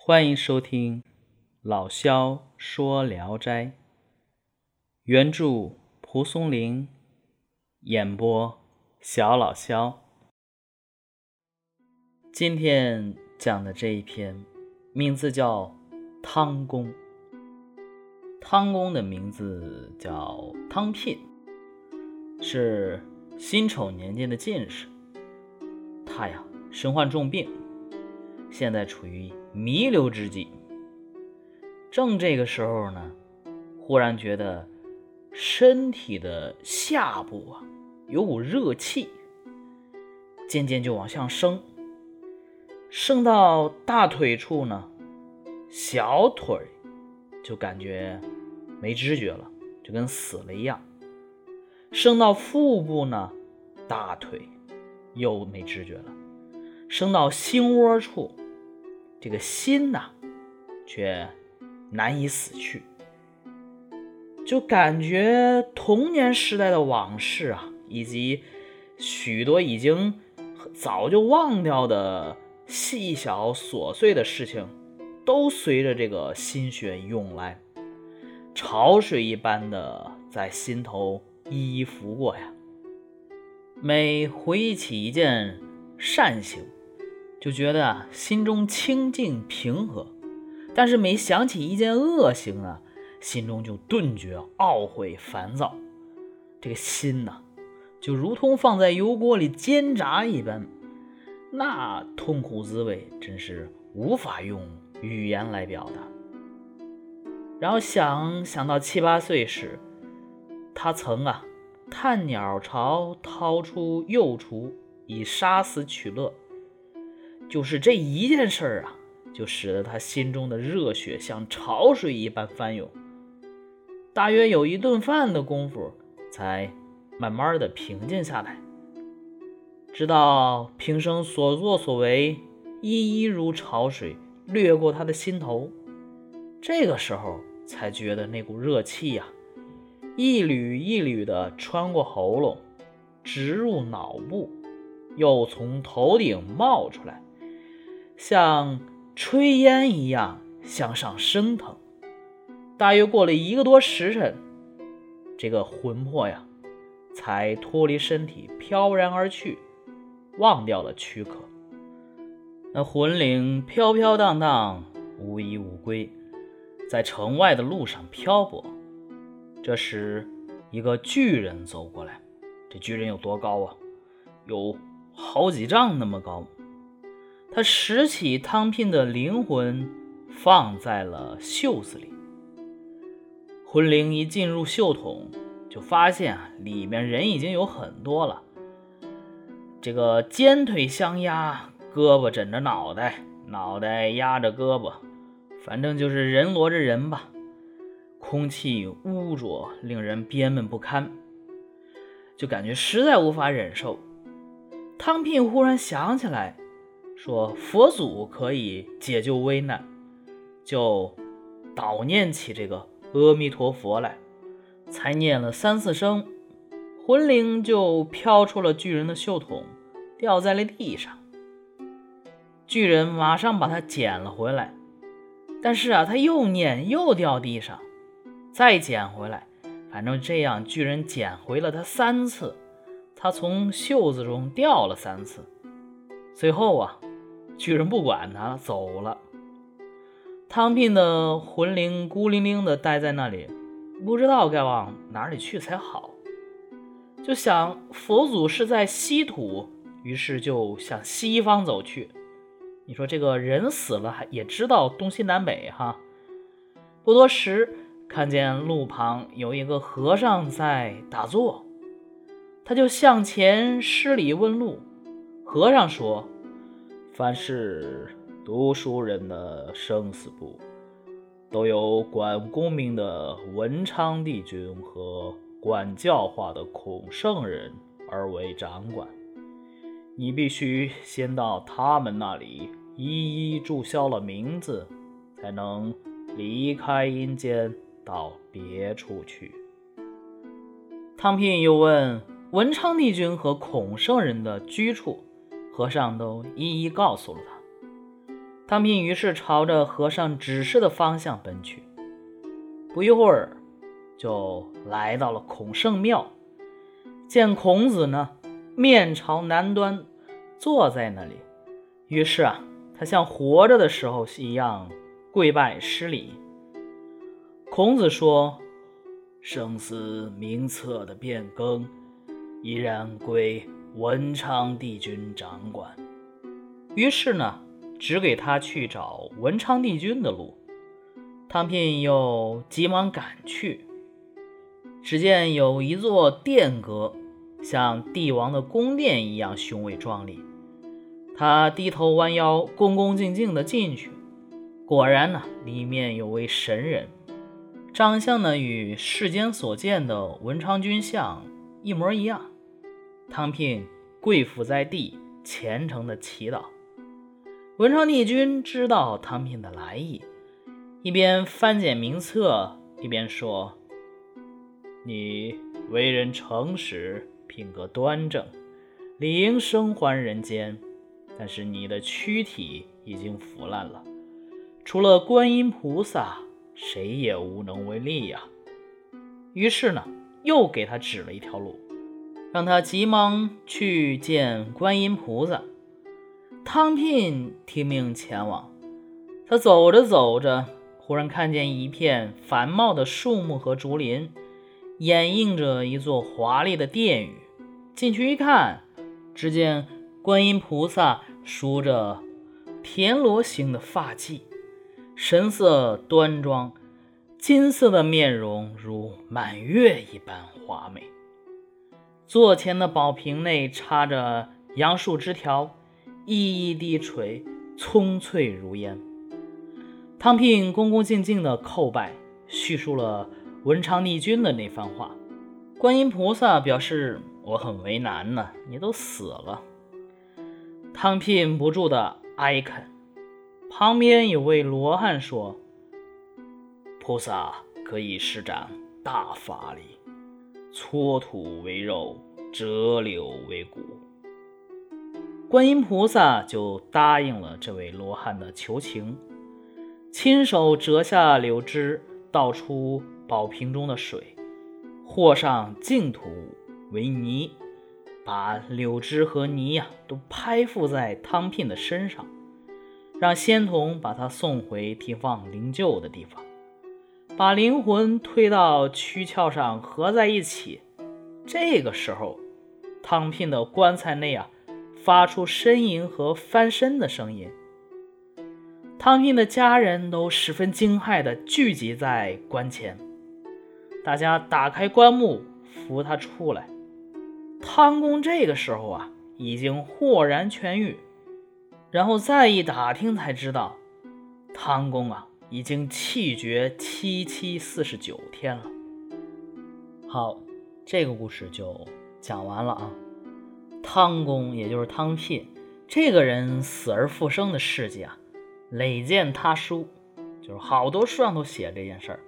欢迎收听老萧说《聊斋》，原著蒲松龄，演播小老萧。今天讲的这一篇，名字叫汤公。汤公的名字叫汤聘，是辛丑年间的进士。他呀，身患重病，现在处于弥留之际。正这个时候呢，忽然觉得身体的下部啊有股热气，渐渐就往上升，升到大腿处呢，小腿就感觉。没知觉了，就跟死了一样。升到腹部呢，大腿又没知觉了。升到心窝处，这个心呐，却难以死去。就感觉童年时代的往事啊，以及许多已经早就忘掉的细小琐碎的事情，都随着这个心血涌来。潮水一般的在心头一一拂过呀。每回忆起一件善行，就觉得心中清净平和；但是每想起一件恶行啊，心中就顿觉懊悔烦躁。这个心呐，就如同放在油锅里煎炸一般，那痛苦滋味真是无法用语言来表达。然后想想到七八岁时，他曾啊探鸟巢掏出幼雏以杀死取乐，就是这一件事儿啊，就使得他心中的热血像潮水一般翻涌。大约有一顿饭的功夫，才慢慢的平静下来。直到平生所作所为，一一如潮水掠过他的心头，这个时候。才觉得那股热气呀，一缕一缕的穿过喉咙，直入脑部，又从头顶冒出来，像炊烟一样向上升腾。大约过了一个多时辰，这个魂魄呀，才脱离身体，飘然而去，忘掉了躯壳。那魂灵飘飘荡荡，无依无归。在城外的路上漂泊，这时一个巨人走过来。这巨人有多高啊？有好几丈那么高。他拾起汤聘的灵魂，放在了袖子里。魂灵一进入袖筒，就发现啊，里面人已经有很多了。这个肩腿相压，胳膊枕着脑袋，脑袋压着胳膊。反正就是人摞着人吧，空气污浊，令人憋闷不堪，就感觉实在无法忍受。汤聘忽然想起来，说佛祖可以解救危难，就祷念起这个阿弥陀佛来，才念了三四声，魂灵就飘出了巨人的袖筒，掉在了地上。巨人马上把它捡了回来。但是啊，他又念又掉地上，再捡回来，反正这样巨人捡回了他三次，他从袖子中掉了三次。最后啊，巨人不管他走了。汤聘的魂灵孤零零的待在那里，不知道该往哪里去才好，就想佛祖是在西土，于是就向西方走去。你说这个人死了还也知道东西南北哈？不多时，看见路旁有一个和尚在打坐，他就向前施礼问路。和尚说：“凡是读书人的生死簿，都有管功名的文昌帝君和管教化的孔圣人而为掌管。”你必须先到他们那里一一注销了名字，才能离开阴间到别处去。汤聘又问文昌帝君和孔圣人的居处，和尚都一一告诉了他。汤平于是朝着和尚指示的方向奔去，不一会儿就来到了孔圣庙，见孔子呢面朝南端坐在那里，于是啊，他像活着的时候一样跪拜施礼。孔子说：“生死名册的变更，依然归文昌帝君掌管。”于是呢。只给他去找文昌帝君的路，汤聘又急忙赶去。只见有一座殿阁，像帝王的宫殿一样雄伟壮丽。他低头弯腰，恭恭敬敬地进去。果然呢，里面有位神人，长相呢与世间所见的文昌君像一模一样。汤聘跪伏在地，虔诚地祈祷。文昌帝君知道汤聘的来意，一边翻检名册，一边说：“你为人诚实，品格端正，理应生还人间。但是你的躯体已经腐烂了，除了观音菩萨，谁也无能为力呀。”于是呢，又给他指了一条路，让他急忙去见观音菩萨。汤聘听命前往，他走着走着，忽然看见一片繁茂的树木和竹林，掩映着一座华丽的殿宇。进去一看，只见观音菩萨梳着田螺形的发髻，神色端庄，金色的面容如满月一般华美。座前的宝瓶内插着杨树枝条。一一低垂，葱翠如烟。汤聘恭恭敬敬地叩拜，叙述了文昌帝君的那番话。观音菩萨表示：“我很为难呢，你都死了。”汤聘不住地哀恳。旁边有位罗汉说：“菩萨可以施展大法力，搓土为肉，折柳为骨。”观音菩萨就答应了这位罗汉的求情，亲手折下柳枝，倒出宝瓶中的水，和上净土为泥，把柳枝和泥呀都拍附在汤聘的身上，让仙童把他送回停放灵柩的地方，把灵魂推到躯壳上合在一起。这个时候，汤聘的棺材内啊。发出呻吟和翻身的声音，汤聘的家人都十分惊骇地聚集在棺前，大家打开棺木扶他出来。汤公这个时候啊，已经豁然痊愈，然后再一打听才知道，汤公啊已经气绝七七四十九天了。好，这个故事就讲完了啊。汤公，也就是汤聘，这个人死而复生的事迹啊，累见他书，就是好多书上都写这件事儿。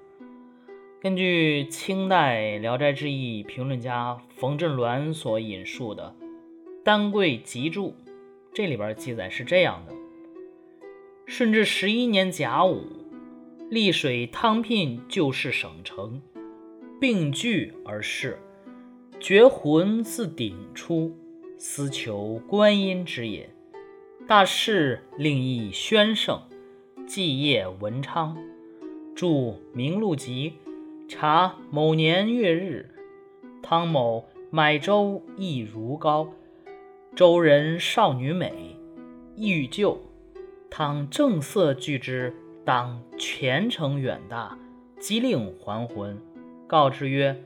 根据清代《聊斋志异》评论家冯振鸾所引述的《丹桂集注》，这里边记载是这样的：顺治十一年甲午，丽水汤聘旧是省城，病聚而逝，绝魂自顶出。思求观音之引，大士令诣宣圣，继业文昌，著《明录集》，查某年月日，汤某买粥亦如膏，周人少女美，欲救，汤正色拒之，当前程远大，即令还魂，告之曰：“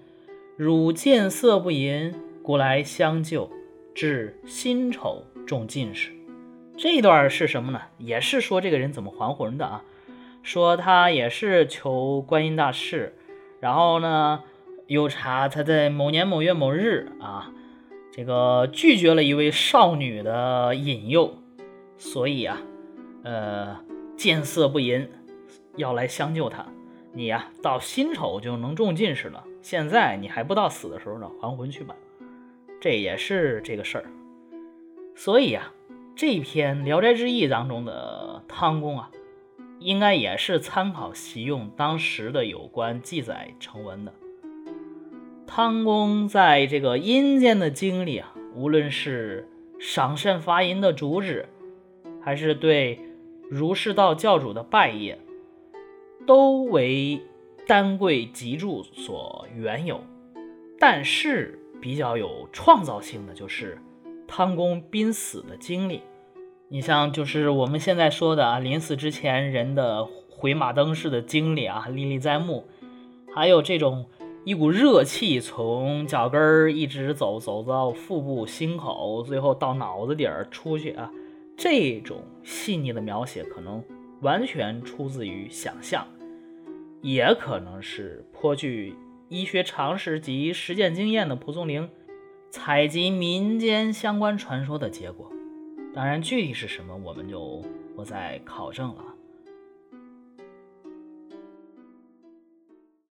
汝见色不淫，故来相救。”至辛丑中进士，这段是什么呢？也是说这个人怎么还魂的啊？说他也是求观音大士，然后呢又查他在某年某月某日啊，这个拒绝了一位少女的引诱，所以啊，呃见色不淫，要来相救他。你呀到辛丑就能中进士了，现在你还不到死的时候呢，还魂去吧。这也是这个事儿，所以呀，这篇《聊斋志异》当中的汤公啊，应该也是参考习用当时的有关记载成文的。汤公在这个阴间的经历啊，无论是赏善罚淫的主旨，还是对儒释道教主的拜谒，都为丹桂脊柱所原有。但是比较有创造性的就是汤公濒死的经历。你像就是我们现在说的啊，临死之前人的回马灯似的经历啊，历历在目。还有这种一股热气从脚跟儿一直走走到腹部、心口，最后到脑子底儿出去啊，这种细腻的描写可能完全出自于想象，也可能是颇具医学常识及实践经验的蒲松龄采集民间相关传说的结果。当然，具体是什么，我们就不再考证了。